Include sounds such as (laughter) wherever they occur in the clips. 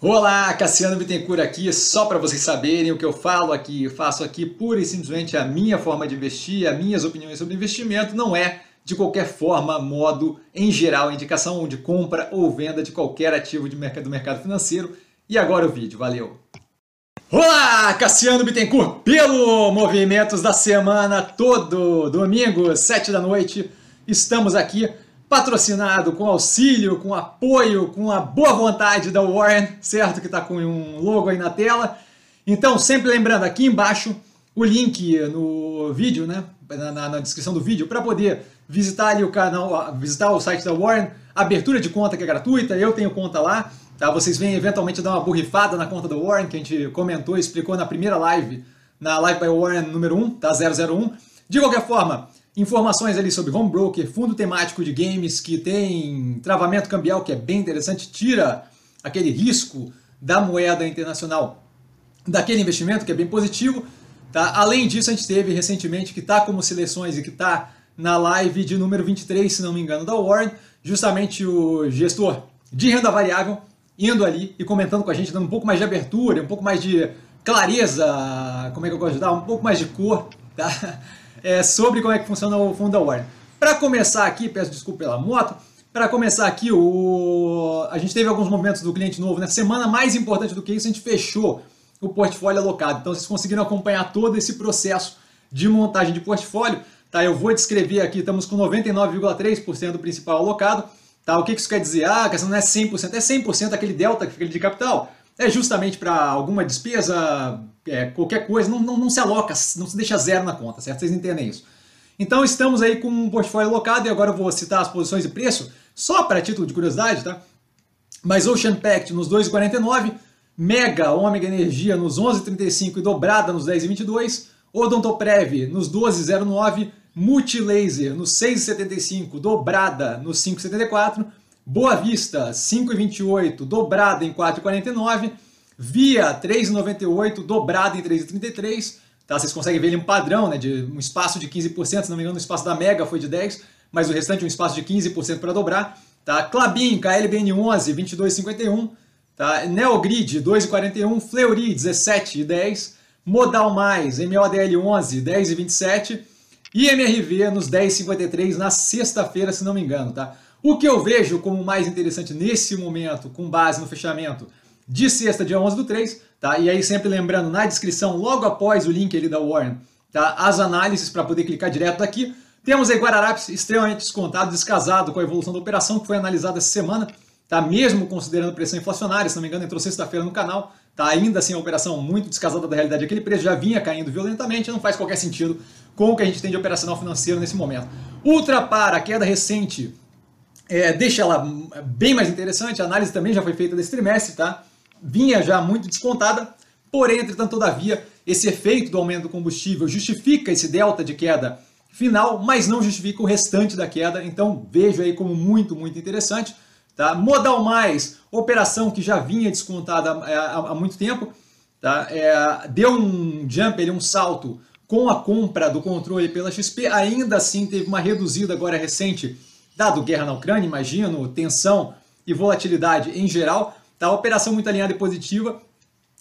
Olá, Cassiano Bittencourt aqui, só para vocês saberem o que eu falo aqui, eu faço aqui pura e simplesmente a minha forma de investir, as minhas opiniões sobre investimento, não é de qualquer forma, modo, em geral, indicação de compra ou venda de qualquer ativo de mercado, do mercado financeiro. E agora o vídeo, valeu! Olá, Cassiano Bittencourt, pelo Movimentos da Semana, todo domingo, 7 da noite, estamos aqui patrocinado, com auxílio, com apoio, com a boa vontade da Warren, certo? Que está com um logo aí na tela. Então, sempre lembrando, aqui embaixo, o link no vídeo, né? Na, na, na descrição do vídeo, para poder visitar ali o canal, visitar o site da Warren, abertura de conta que é gratuita, eu tenho conta lá, tá? Vocês vêm eventualmente dar uma borrifada na conta da Warren, que a gente comentou e explicou na primeira live, na Live by Warren número 1, tá? 001. De qualquer forma, informações ali sobre home broker, fundo temático de games que tem travamento cambial que é bem interessante, tira aquele risco da moeda internacional daquele investimento que é bem positivo. Tá? Além disso, a gente teve recentemente que está como seleções e que está na live de número 23, se não me engano, da Warren, justamente o gestor de renda variável indo ali e comentando com a gente, dando um pouco mais de abertura, um pouco mais de clareza, como é que eu gosto de dar, um pouco mais de cor, tá? É, sobre como é que funciona o fundo da Warren. Para começar aqui, peço desculpa pela moto, para começar aqui, o... a gente teve alguns movimentos do cliente novo. Na né? semana mais importante do que isso, a gente fechou o portfólio alocado. Então vocês conseguiram acompanhar todo esse processo de montagem de portfólio. Tá, eu vou descrever aqui, estamos com 99,3% do principal alocado. Tá, o que isso quer dizer? Ah, a não é 100%, é 100% aquele delta que fica de capital. É justamente para alguma despesa é, qualquer coisa, não, não, não, se aloca, não se deixa zero na conta, certo? Vocês entendem isso. Então estamos aí com um portfólio alocado e agora eu vou citar as posições de preço, só para título de curiosidade, tá? Mas Ocean Pact nos 2,49, Mega Ômega Energia nos 11,35 e dobrada nos 10,22, Odontoprev nos 12,09, Multilaser nos 6,75, dobrada nos 5,74, Boa Vista 5,28, dobrada em 4,49, via 3,98, dobrado em 3,33. Tá? Vocês conseguem ver ali um padrão, né, de um espaço de 15%, se não me engano, o espaço da Mega foi de 10%, mas o restante um espaço de 15% para dobrar. Tá? Clabin, KLBN11, 22,51. Tá? Neogrid, 2,41. Fleury, 17,10. Modal Mais, MODL11, 10,27. E MRV nos 10,53 na sexta-feira, se não me engano. Tá? O que eu vejo como mais interessante nesse momento, com base no fechamento, de sexta, dia 11 do 3, tá? E aí sempre lembrando, na descrição, logo após o link ali da Warren, tá? As análises para poder clicar direto daqui. Temos aí Guararapes extremamente descontado, descasado com a evolução da operação que foi analisada essa semana, tá? Mesmo considerando pressão inflacionária, se não me engano, entrou sexta-feira no canal, tá? Ainda assim a operação muito descasada da realidade, aquele preço já vinha caindo violentamente, não faz qualquer sentido com o que a gente tem de operacional financeiro nesse momento. Ultrapar a queda recente é, deixa ela bem mais interessante, a análise também já foi feita desse trimestre, tá? Vinha já muito descontada, porém, entretanto, todavia, esse efeito do aumento do combustível justifica esse delta de queda final, mas não justifica o restante da queda, então vejo aí como muito, muito interessante. Tá? Modal Mais, operação que já vinha descontada é, há, há muito tempo, tá? É, deu um jump, ele, um salto com a compra do controle pela XP, ainda assim teve uma reduzida agora recente, dado guerra na Ucrânia, imagino, tensão e volatilidade em geral, Tá? Operação muito alinhada e positiva.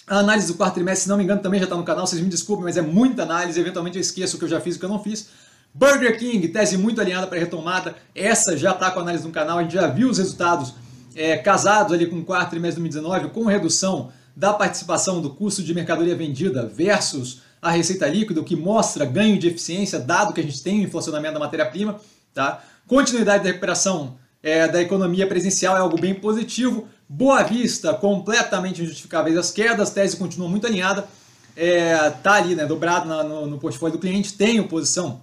A análise do quarto trimestre, se não me engano, também já está no canal, vocês me desculpem, mas é muita análise, eventualmente eu esqueço o que eu já fiz e o que eu não fiz. Burger King, tese muito alinhada para retomada, essa já está com análise no canal, a gente já viu os resultados é, casados ali com o quarto trimestre de 2019, com redução da participação do custo de mercadoria vendida versus a receita líquida, o que mostra ganho de eficiência, dado que a gente tem o inflacionamento da matéria-prima. Tá? Continuidade da recuperação é, da economia presencial é algo bem positivo. Boa Vista, completamente injustificáveis as quedas, tese continua muito alinhada, é, tá ali, né, dobrado na, no, no, portfólio do cliente, tenho posição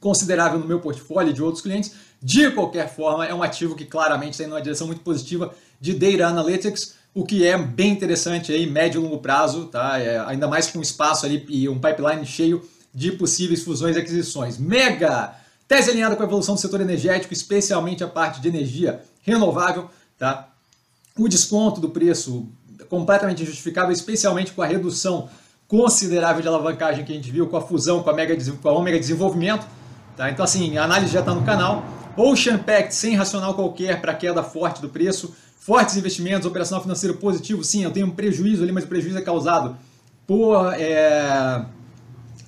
considerável no meu portfólio e de outros clientes. De qualquer forma, é um ativo que claramente está indo direção muito positiva de Data Analytics, o que é bem interessante aí, médio e longo prazo, tá? É, ainda mais com espaço ali e um pipeline cheio de possíveis fusões e aquisições. Mega! Tese alinhada com a evolução do setor energético, especialmente a parte de energia renovável, tá? O desconto do preço completamente injustificável, especialmente com a redução considerável de alavancagem que a gente viu com a fusão com a, Mega, com a Omega Desenvolvimento. Tá? Então, assim, a análise já está no canal. Ocean Pact sem racional qualquer para queda forte do preço. fortes investimentos, operacional financeiro positivo, sim, eu tenho um prejuízo ali, mas o prejuízo é causado por é,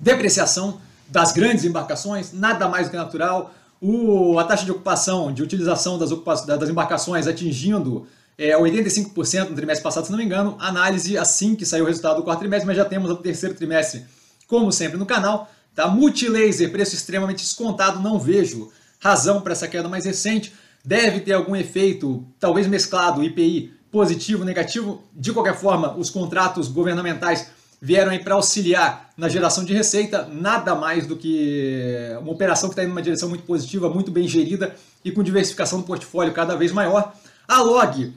depreciação das grandes embarcações, nada mais do que natural. O, a taxa de ocupação, de utilização das, das embarcações atingindo é, 85% no trimestre passado, se não me engano. Análise assim que saiu o resultado do quarto trimestre, mas já temos o terceiro trimestre, como sempre, no canal. Tá? Multilaser, preço extremamente descontado, não vejo razão para essa queda mais recente. Deve ter algum efeito, talvez mesclado, IPI positivo, negativo. De qualquer forma, os contratos governamentais vieram aí para auxiliar na geração de receita, nada mais do que uma operação que está indo numa direção muito positiva, muito bem gerida e com diversificação do portfólio cada vez maior. A log,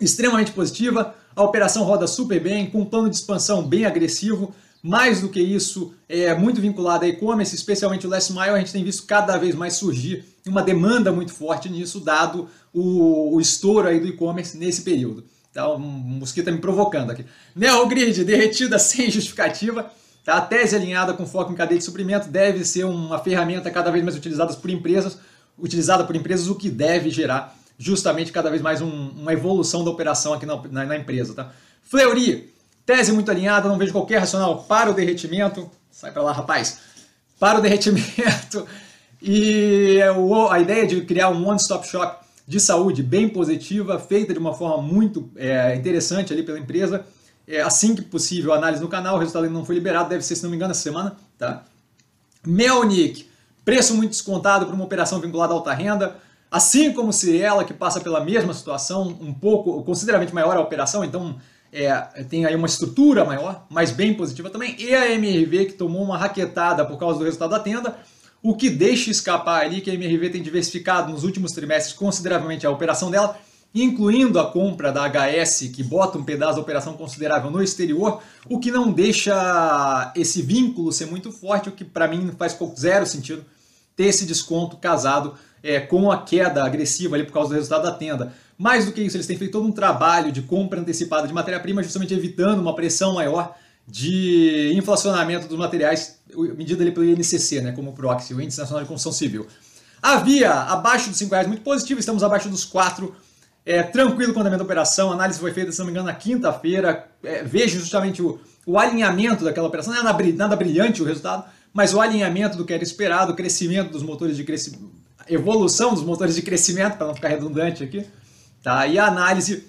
extremamente positiva, a operação roda super bem, com um plano de expansão bem agressivo. Mais do que isso, é muito vinculado a e-commerce, especialmente o last mile, a gente tem visto cada vez mais surgir uma demanda muito forte nisso, dado o, o estouro aí do e-commerce nesse período. Tá, um mosquito tá me provocando aqui. Neogrid, derretida (laughs) sem justificativa. Tá? A tese alinhada com foco em cadeia de suprimento deve ser uma ferramenta cada vez mais utilizada por empresas, utilizada por empresas, o que deve gerar justamente cada vez mais um, uma evolução da operação aqui na, na, na empresa. Tá? Fleury, tese muito alinhada, não vejo qualquer racional para o derretimento. Sai para lá, rapaz. Para o derretimento. E a ideia de criar um one-stop shop de saúde bem positiva, feita de uma forma muito é, interessante ali pela empresa. É, assim que possível, análise no canal, o resultado ainda não foi liberado, deve ser, se não me engano, essa semana. Tá? Melnick, preço muito descontado para uma operação vinculada à alta renda, assim como Cirela, que passa pela mesma situação, um pouco, consideravelmente maior a operação, então é, tem aí uma estrutura maior, mas bem positiva também, e a MRV, que tomou uma raquetada por causa do resultado da tenda, o que deixa escapar ali que a MRV tem diversificado nos últimos trimestres consideravelmente a operação dela, incluindo a compra da HS, que bota um pedaço da operação considerável no exterior, o que não deixa esse vínculo ser muito forte, o que para mim faz zero sentido ter esse desconto casado é, com a queda agressiva ali por causa do resultado da tenda. Mais do que isso, eles têm feito todo um trabalho de compra antecipada de matéria-prima, justamente evitando uma pressão maior de inflacionamento dos materiais, medida ali pelo INCC, né, como proxy, o Índice Nacional de Construção Civil. Havia abaixo dos 5 reais, muito positivo, estamos abaixo dos 4, é, tranquilo o andamento da operação, a análise foi feita, se não me engano, na quinta-feira, é, vejo justamente o, o, alinhamento daquela operação, não é nada brilhante o resultado, mas o alinhamento do que era esperado, o crescimento dos motores de crescimento, evolução dos motores de crescimento, para não ficar redundante aqui, tá? e a análise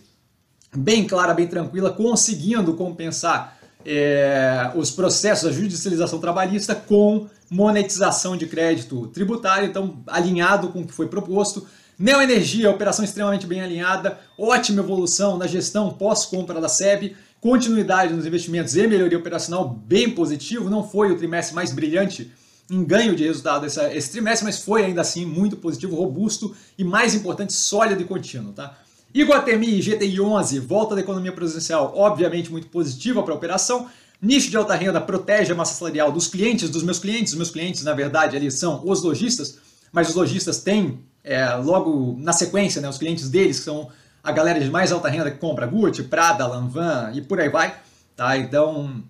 bem clara, bem tranquila, conseguindo compensar é, os processos, a judicialização trabalhista com monetização de crédito tributário, então alinhado com o que foi proposto. Neoenergia, operação extremamente bem alinhada, ótima evolução na gestão pós-compra da SEB, continuidade nos investimentos e melhoria operacional bem positivo. Não foi o trimestre mais brilhante em ganho de resultado esse, esse trimestre, mas foi ainda assim muito positivo, robusto e mais importante, sólido e contínuo. Tá? Iguatemi GTI 11, volta da economia presencial, obviamente muito positiva para a operação. Nicho de alta renda protege a massa salarial dos clientes, dos meus clientes. Os meus clientes, na verdade, ali são os lojistas, mas os lojistas têm é, logo na sequência né, os clientes deles, que são a galera de mais alta renda que compra Gucci, Prada, Lanvin e por aí vai. Tá? Então,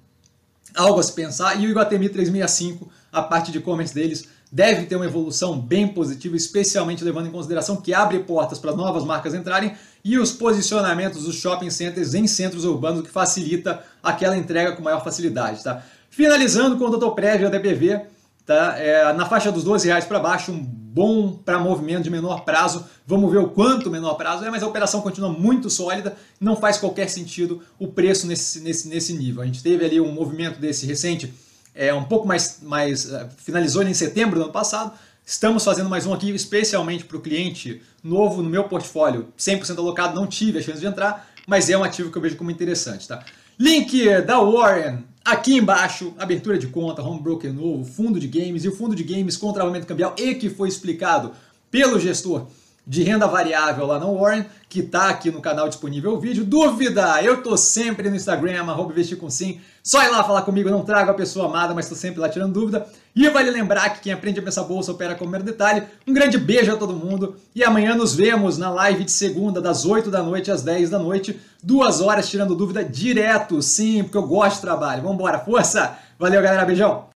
algo a se pensar. E o Iguatemi 365, a parte de e-commerce deles, deve ter uma evolução bem positiva, especialmente levando em consideração que abre portas para novas marcas entrarem e os posicionamentos dos shopping centers em centros urbanos, que facilita aquela entrega com maior facilidade. Tá? Finalizando com o total prévio da DPV, tá? É, na faixa dos 12 reais para baixo, um bom para movimento de menor prazo. Vamos ver o quanto menor prazo é, mas a operação continua muito sólida, não faz qualquer sentido o preço nesse, nesse, nesse nível. A gente teve ali um movimento desse recente é, um pouco mais, mais uh, finalizou em setembro do ano passado. Estamos fazendo mais um aqui especialmente para o cliente novo no meu portfólio, 100% alocado, não tive a chance de entrar, mas é um ativo que eu vejo como interessante. Tá? Link da Warren aqui embaixo, abertura de conta, home broker novo, fundo de games e o fundo de games com travamento cambial e que foi explicado pelo gestor de renda variável lá no Warren, que está aqui no canal disponível o vídeo. Dúvida? Eu tô sempre no Instagram, arroba investir com sim. Só ir lá falar comigo, não trago a pessoa amada, mas estou sempre lá tirando dúvida. E vale lembrar que quem aprende a pensar bolsa opera com o primeiro detalhe. Um grande beijo a todo mundo e amanhã nos vemos na live de segunda, das 8 da noite às 10 da noite. Duas horas tirando dúvida direto, sim, porque eu gosto de trabalho. Vambora, força! Valeu, galera, beijão!